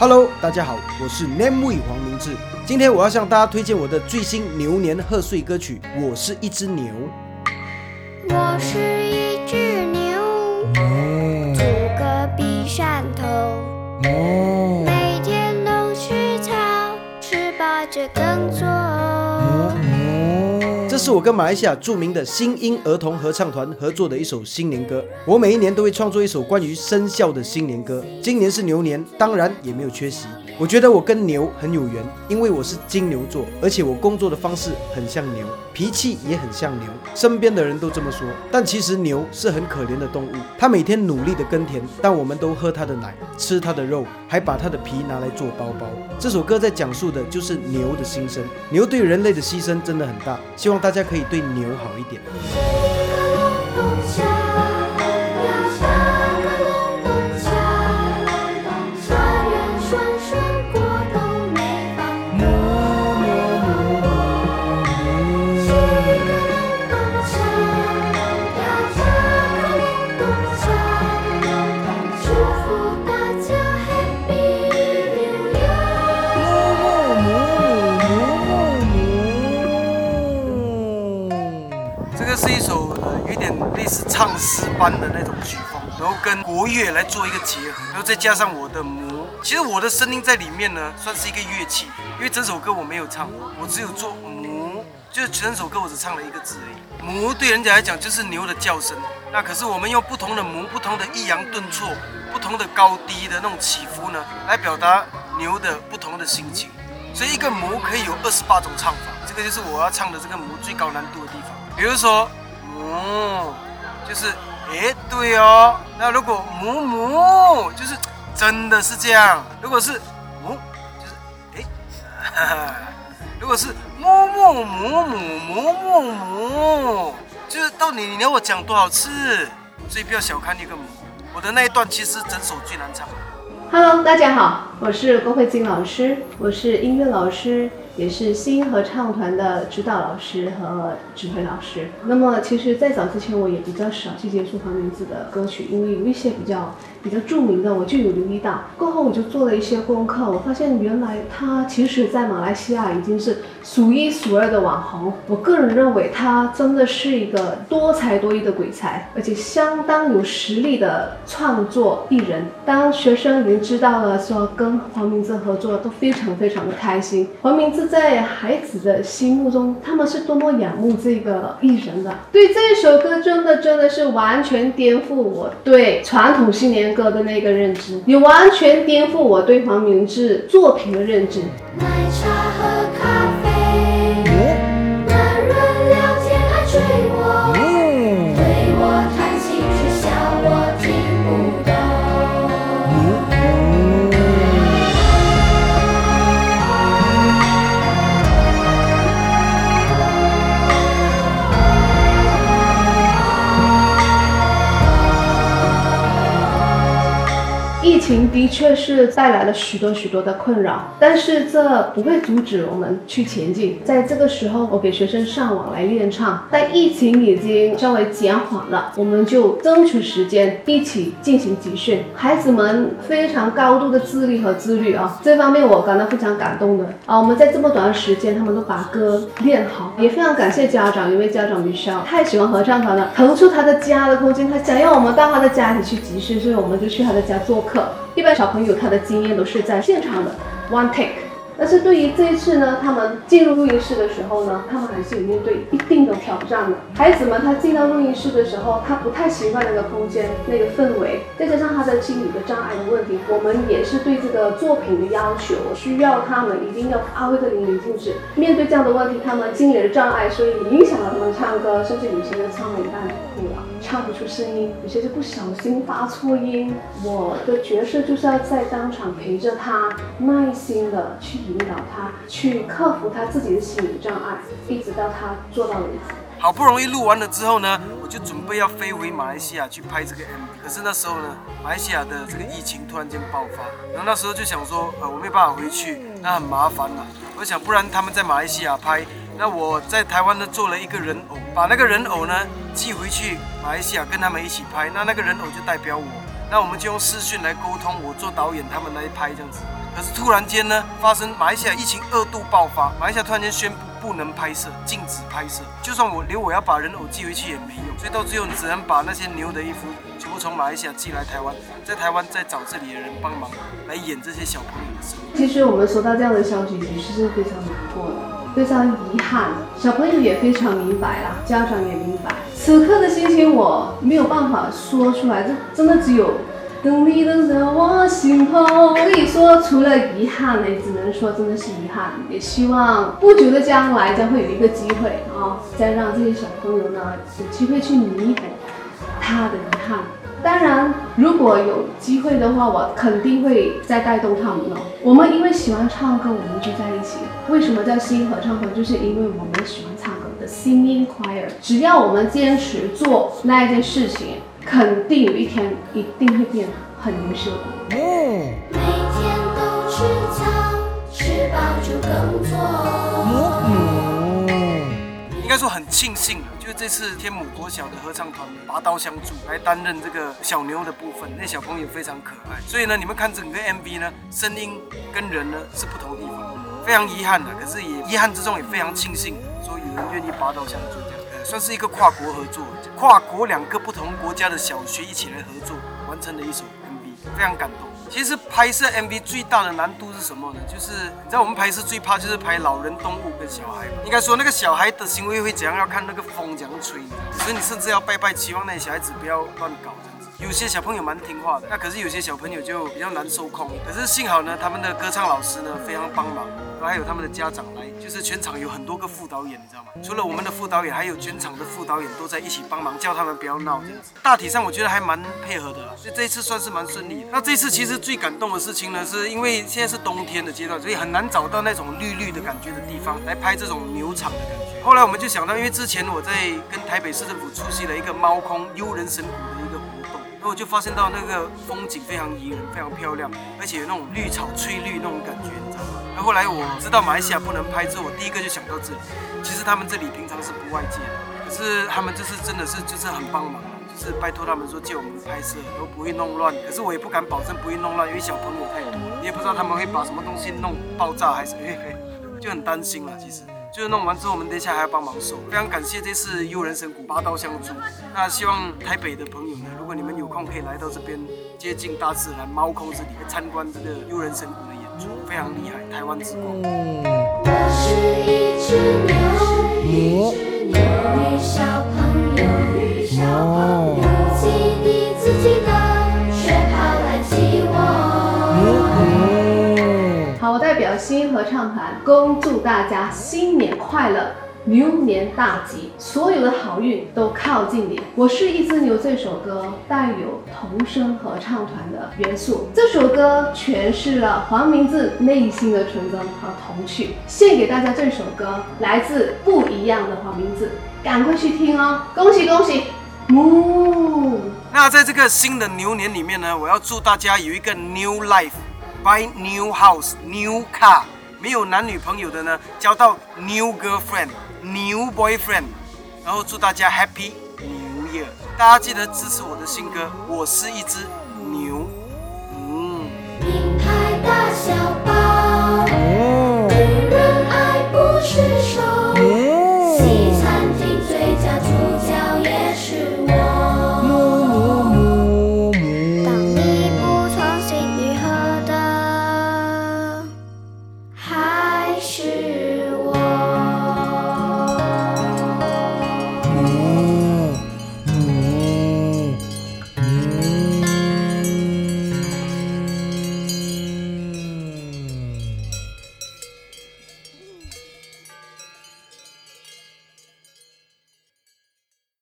Hello，大家好，我是 Namewee 黄明志。今天我要向大家推荐我的最新牛年贺岁歌曲《我是一只牛》。我是一只牛，住隔壁山头，每天都吃草，吃饱就耕作。是我跟马来西亚著名的新英儿童合唱团合作的一首新年歌。我每一年都会创作一首关于生肖的新年歌，今年是牛年，当然也没有缺席。我觉得我跟牛很有缘，因为我是金牛座，而且我工作的方式很像牛，脾气也很像牛，身边的人都这么说。但其实牛是很可怜的动物，它每天努力的耕田，但我们都喝它的奶，吃它的肉，还把它的皮拿来做包包。这首歌在讲述的就是牛的心声，牛对人类的牺牲真的很大，希望大家可以对牛好一点。般的那种曲风，然后跟国乐来做一个结合，然后再加上我的母，其实我的声音在里面呢，算是一个乐器，因为整首歌我没有唱，我只有做母，就是整首歌我只唱了一个字而已。母对人家来讲就是牛的叫声，那可是我们用不同的母、不同的抑扬顿挫、不同的高低的那种起伏呢，来表达牛的不同的心情。所以一个母可以有二十八种唱法，这个就是我要唱的这个母最高难度的地方。比如说母，就是诶对哦。那如果母母，就是真的是这样。如果是母，就是诶，哈哈。如果是母母母母母母母，就是到底你要我讲多少次？所以不要小看一个母。我的那一段其实整首最难唱。Hello，大家好，我是郭慧晶老师，我是音乐老师，也是新合唱团的指导老师和指挥老师。那么，其实，在早之前我也比较少去接触黄明志的歌曲，因为有一些比较比较著名的，我就有留意到。过后我就做了一些功课，我发现原来他其实在马来西亚已经是数一数二的网红。我个人认为他真的是一个多才多艺的鬼才，而且相当有实力的创作艺人。当学生已经知道了说跟黄明志合作，都非常非常的开心。黄明志在孩子的心目中，他们是多么仰慕这个艺人的。对这首歌，真的真的是完全颠覆我对传统新年歌的那个认知，也完全颠覆我对黄明志作品的认知。奶茶和咖啡，情的确是带来了许多许多的困扰，但是这不会阻止我们去前进。在这个时候，我给学生上网来练唱。但疫情已经稍微减缓了，我们就争取时间一起进行集训。孩子们非常高度的自律和自律啊，这方面我感到非常感动的啊。我们在这么短的时间，他们都把歌练好，也非常感谢家长，因为家长们太喜欢合唱团了，腾出他的家的空间，他想要我们到他的家里去集训，所以我们就去他的家做客。一般小朋友他的经验都是在现场的 one take。但是对于这一次呢，他们进入录音室的时候呢，他们还是有面对一定的挑战的。孩子们他进到录音室的时候，他不太习惯那个空间、那个氛围，再加上他的心理的障碍的问题，我们也是对这个作品的要求，需要他们一定要发挥的淋漓尽致。面对这样的问题，他们心理的障碍，所以影响了他们唱歌，甚至有些人唱了一半，唱不出声音，有些就不小心发错音。我的角色就是要在当场陪着他，耐心的去引导他，去克服他自己的心理障碍，一直到他做到为止。好不容易录完了之后呢，我就准备要飞回马来西亚去拍这个 MV。可是那时候呢，马来西亚的这个疫情突然间爆发，然后那时候就想说，呃，我没办法回去，那很麻烦了。我想，不然他们在马来西亚拍，那我在台湾呢做了一个人偶，把那个人偶呢寄回去马来西亚跟他们一起拍，那那个人偶就代表我，那我们就用视讯来沟通，我做导演，他们来拍这样子。可是突然间呢，发生马来西亚疫情二度爆发，马来西亚突然间宣布不能拍摄，禁止拍摄。就算我连我要把人偶寄回去也没用，所以到最后你只能把那些牛的衣服全部从马来西亚寄来台湾，在台湾再找这里的人帮忙来演这些小朋友的生活。其实我们收到这样的消息，其实是非常难，非常遗憾。小朋友也非常明白啦，家长也明白。此刻的心情我没有办法说出来，这真的只有等你等在我心头。可以说，除了遗憾呢，只能说真的是遗憾。也希望不久的将来将会有一个机会啊，再让这些小朋友呢有机会去弥补他的遗憾。当然，如果有机会的话，我肯定会再带动他们了。我们因为喜欢唱歌，我们聚在一起。为什么叫新合唱团？就是因为我们喜欢唱歌的 singing choir。只要我们坚持做那一件事情，肯定有一天一定会变得很优秀的。每天都吃草，吃饱就工作。应该说很庆幸的，就是这次天母国小的合唱团拔刀相助来担任这个小牛的部分，那小朋友非常可爱，所以呢，你们看整个 MV 呢，声音跟人呢是不同地方，非常遗憾的，可是也遗憾之中也非常庆幸，说有人愿意拔刀相助这样，呃算是一个跨国合作，跨国两个不同国家的小学一起来合作完成的一首非常感动。其实拍摄 MV 最大的难度是什么呢？就是你知道我们拍摄最怕就是拍老人、动物跟小孩。应该说那个小孩的行为会怎样，要看那个风怎样吹，所以你甚至要拜拜，期望那些小孩子不要乱搞这样子。有些小朋友蛮听话的，那可是有些小朋友就比较难受控。可是幸好呢，他们的歌唱老师呢非常帮忙，还有他们的家长来，就是全场有很多个副导演，你知道吗？除了我们的副导演，还有全场的副导演都在一起帮忙，叫他们不要闹这样子。大体上我觉得还蛮配合的啦，所以这一次算是蛮顺利的。那这次其实最感动的事情呢，是因为现在是冬天的阶段，所以很难找到那种绿绿的感觉的地方来拍这种牛场的感觉。后来我们就想到，因为之前我在跟台北市政府出席了一个猫空悠人神谷的一个活动。然后我就发现到那个风景非常宜人，非常漂亮，而且有那种绿草翠绿那种感觉，后后来我知道马来西亚不能拍之后，我第一个就想到这里。其实他们这里平常是不外借的，可是他们就是真的是就是很帮忙啊，就是拜托他们说借我们拍摄都不会弄乱。可是我也不敢保证不会弄乱，因为小朋友太多，你也不知道他们会把什么东西弄爆炸还是嘿嘿，就很担心了。其实。就是弄完之后，我们等一下还要帮忙收。非常感谢这次悠人神谷八刀相助。那希望台北的朋友呢，如果你们有空可以来到这边接近大自然猫空这里来参观这个悠人神谷出，非常厉害，台湾之光。我是一只牛，女小朋友，女小朋友，自己自己的，雪跑来挤我。好，我代表新合唱团恭祝大家新年快乐，牛年大吉，所有的好运都靠近你。我是一只牛这首歌带有童声合唱团的元素，这首歌诠释了黄明志内心的纯真和童趣，献给大家这首歌，来自不一样的黄明志，赶快去听哦！恭喜恭喜，木。那在这个新的牛年里面呢，我要祝大家有一个 new life，buy new house，new car。没有男女朋友的呢，交到 new girlfriend New boyfriend。然后祝大家 happy new year。大家记得支持我的新歌《我是一只